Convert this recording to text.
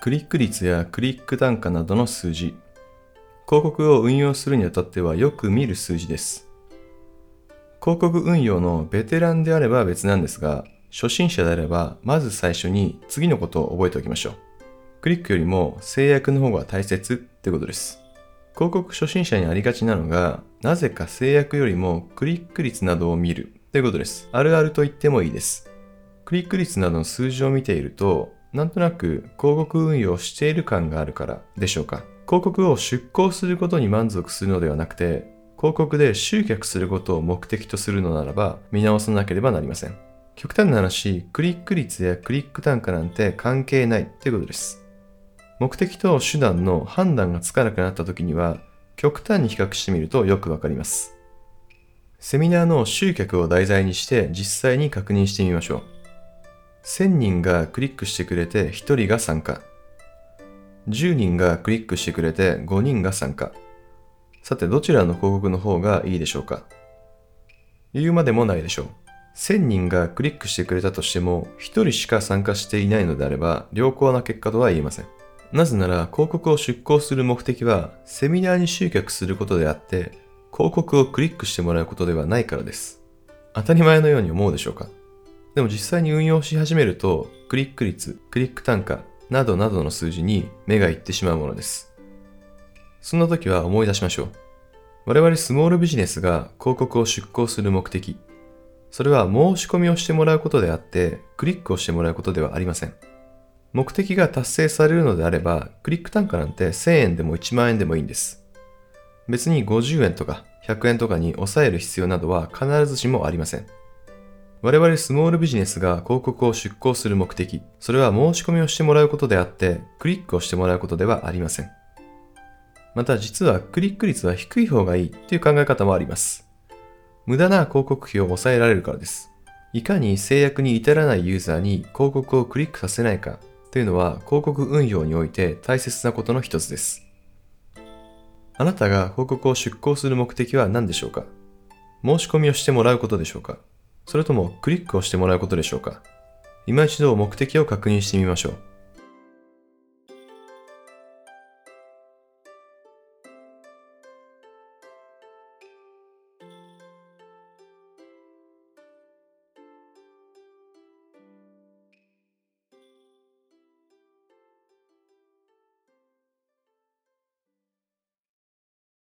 クリック率やクリック単価などの数字。広告を運用するにあたってはよく見る数字です。広告運用のベテランであれば別なんですが、初心者であれば、まず最初に次のことを覚えておきましょう。クリックよりも制約の方が大切ってことです。広告初心者にありがちなのが、なぜか制約よりもクリック率などを見るということです。あるあると言ってもいいです。クリック率などの数字を見ていると、なんとなく広告運用している感があるからでしょうか。広告を出稿することに満足するのではなくて、広告で集客することを目的とするのならば見直さなければなりません。極端な話、クリック率やクリック単価なんて関係ないってことです。目的と手段の判断がつかなくなった時には、極端に比較してみるとよくわかります。セミナーの集客を題材にして実際に確認してみましょう。1000人がクリックしてくれて1人が参加。10人がクリックしてくれて5人が参加。さて、どちらの広告の方がいいでしょうか？言うまでもないでしょう。1000人がクリックしてくれたとしても、1人しか参加していないのであれば、良好な結果とは言えません。なぜなら広告を出稿する目的はセミナーに集客することであって広告をクリックしてもらうことではないからです。当たり前のように思うでしょうか？でも実際に運用し始めるとクリック率、クリック単価などなどの数字に目がいってしまうものです。そんな時は思い出しましょう。我々スモールビジネスが広告を出稿する目的、それは申し込みをしてもらうことであってクリックをしてもらうことではありません。目的が達成されるのであれば、クリック単価なんて1000円でも1万円でもいいんです。別に50円とか100円とかに抑える必要などは必ずしもありません。我々スモールビジネスが広告を出稿する目的、それは申し込みをしてもらうことであって、クリックをしてもらうことではありません。また実はクリック率は低い方がいいという考え方もあります。無駄な広告費を抑えられるからです。いかに制約に至らないユーザーに広告をクリックさせないかというのは広告運用において大切なことの一つです。あなたが広告を出稿する目的は何でしょうか？申し込みをしてもらうことでしょうか？それともクリックをしてもらうことでしょうか今一度目的を確認してみましょう。